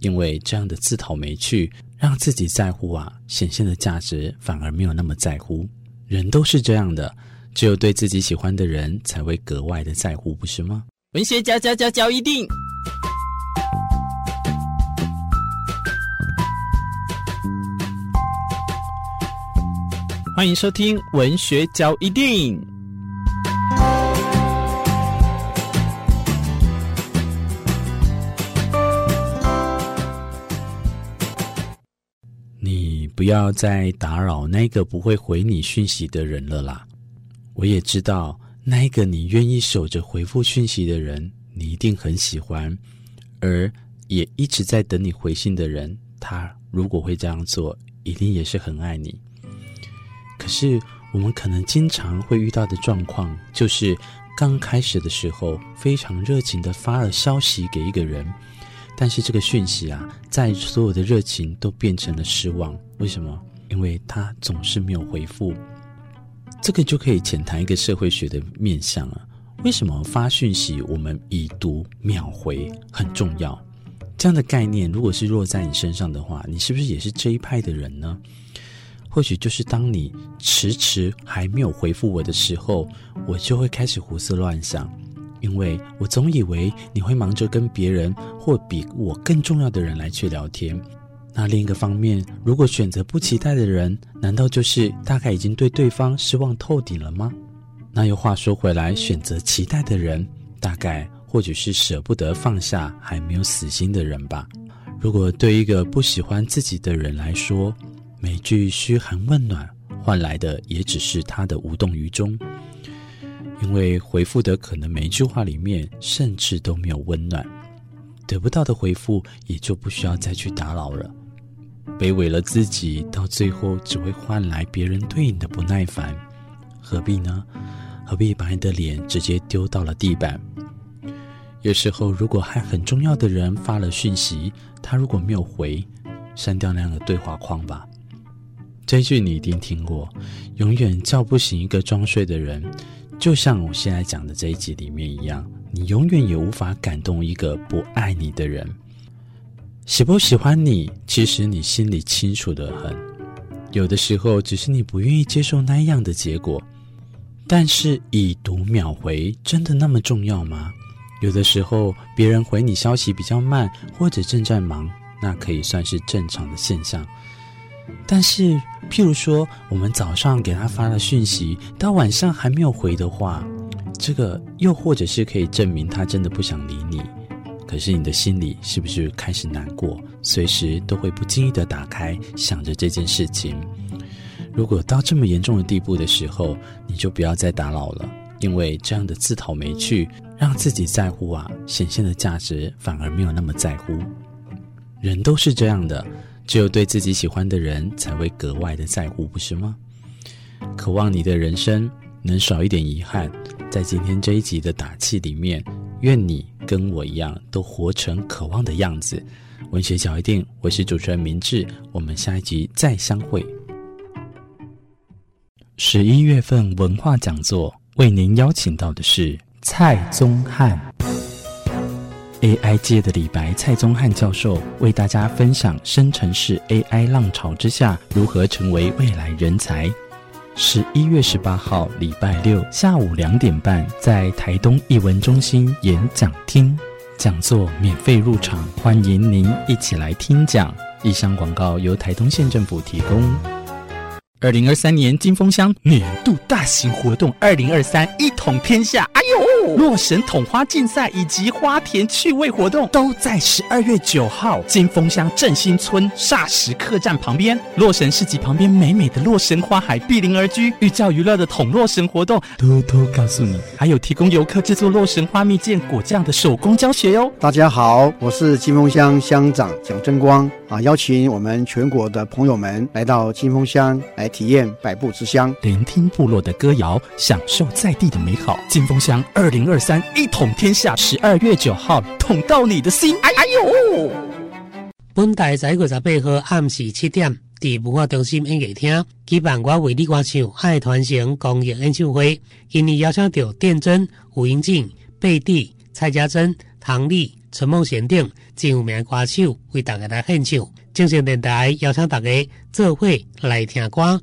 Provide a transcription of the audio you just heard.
因为这样的自讨没趣，让自己在乎啊，显现的价值反而没有那么在乎。人都是这样的，只有对自己喜欢的人才会格外的在乎，不是吗？文学家家家教一定，欢迎收听文学交一定。不要再打扰那个不会回你讯息的人了啦！我也知道，那个你愿意守着回复讯息的人，你一定很喜欢；而也一直在等你回信的人，他如果会这样做，一定也是很爱你。可是，我们可能经常会遇到的状况，就是刚开始的时候，非常热情地发了消息给一个人。但是这个讯息啊，在所有的热情都变成了失望。为什么？因为他总是没有回复。这个就可以浅谈一个社会学的面向啊。为什么发讯息我们已读秒回很重要？这样的概念，如果是落在你身上的话，你是不是也是这一派的人呢？或许就是当你迟迟还没有回复我的时候，我就会开始胡思乱想。因为我总以为你会忙着跟别人或比我更重要的人来去聊天。那另一个方面，如果选择不期待的人，难道就是大概已经对对方失望透顶了吗？那又话说回来，选择期待的人，大概或许是舍不得放下还没有死心的人吧。如果对一个不喜欢自己的人来说，每句嘘寒问暖换来的也只是他的无动于衷。因为回复的可能每一句话里面，甚至都没有温暖，得不到的回复也就不需要再去打扰了。卑微了自己，到最后只会换来别人对你的不耐烦，何必呢？何必把你的脸直接丢到了地板？有时候，如果还很重要的人发了讯息，他如果没有回，删掉那样的对话框吧。这句你一定听过，永远叫不醒一个装睡的人。就像我现在讲的这一集里面一样，你永远也无法感动一个不爱你的人。喜不喜欢你，其实你心里清楚得很。有的时候，只是你不愿意接受那样的结果。但是已读秒回，真的那么重要吗？有的时候，别人回你消息比较慢，或者正在忙，那可以算是正常的现象。但是，譬如说，我们早上给他发了讯息，到晚上还没有回的话，这个又或者是可以证明他真的不想理你。可是你的心里是不是开始难过？随时都会不经意的打开，想着这件事情。如果到这么严重的地步的时候，你就不要再打扰了，因为这样的自讨没趣，让自己在乎啊，显现的价值反而没有那么在乎。人都是这样的。只有对自己喜欢的人才会格外的在乎，不是吗？渴望你的人生能少一点遗憾。在今天这一集的打气里面，愿你跟我一样，都活成渴望的样子。文学小一定，我是主持人明志，我们下一集再相会。十一月份文化讲座为您邀请到的是蔡宗翰。AI 界的李白蔡宗翰教授为大家分享生成式 AI 浪潮之下如何成为未来人才。十一月十八号礼拜六下午两点半，在台东艺文中心演讲厅，讲座免费入场，欢迎您一起来听讲。以上广告由台东县政府提供。二零二三年金峰乡年度大型活动，二零二三一统天下。哎呦，洛神统花竞赛以及花田趣味活动都在十二月九号金峰乡振兴村霎时客栈旁边，洛神市集旁边美美的洛神花海碧林而居，寓教于乐的统洛神活动，偷偷告诉你，还有提供游客制作洛神花蜜饯果酱的手工教学哟。大家好，我是金峰乡乡长蒋争光啊，邀请我们全国的朋友们来到金峰乡来。体验百步之乡，聆听部落的歌谣，享受在地的美好。金风乡二零二三一统天下，十二月九号，捅到你的心。哎哎呦！本台在二十八号暗时七点，伫文化中心音乐厅举办我为你歌唱爱传承公益演唱会，今日邀请到电真、吴英静、贝蒂、蔡家珍、唐丽。陈梦贤等真有名歌手为大家来献唱。正声电台邀请大家做伙来听歌。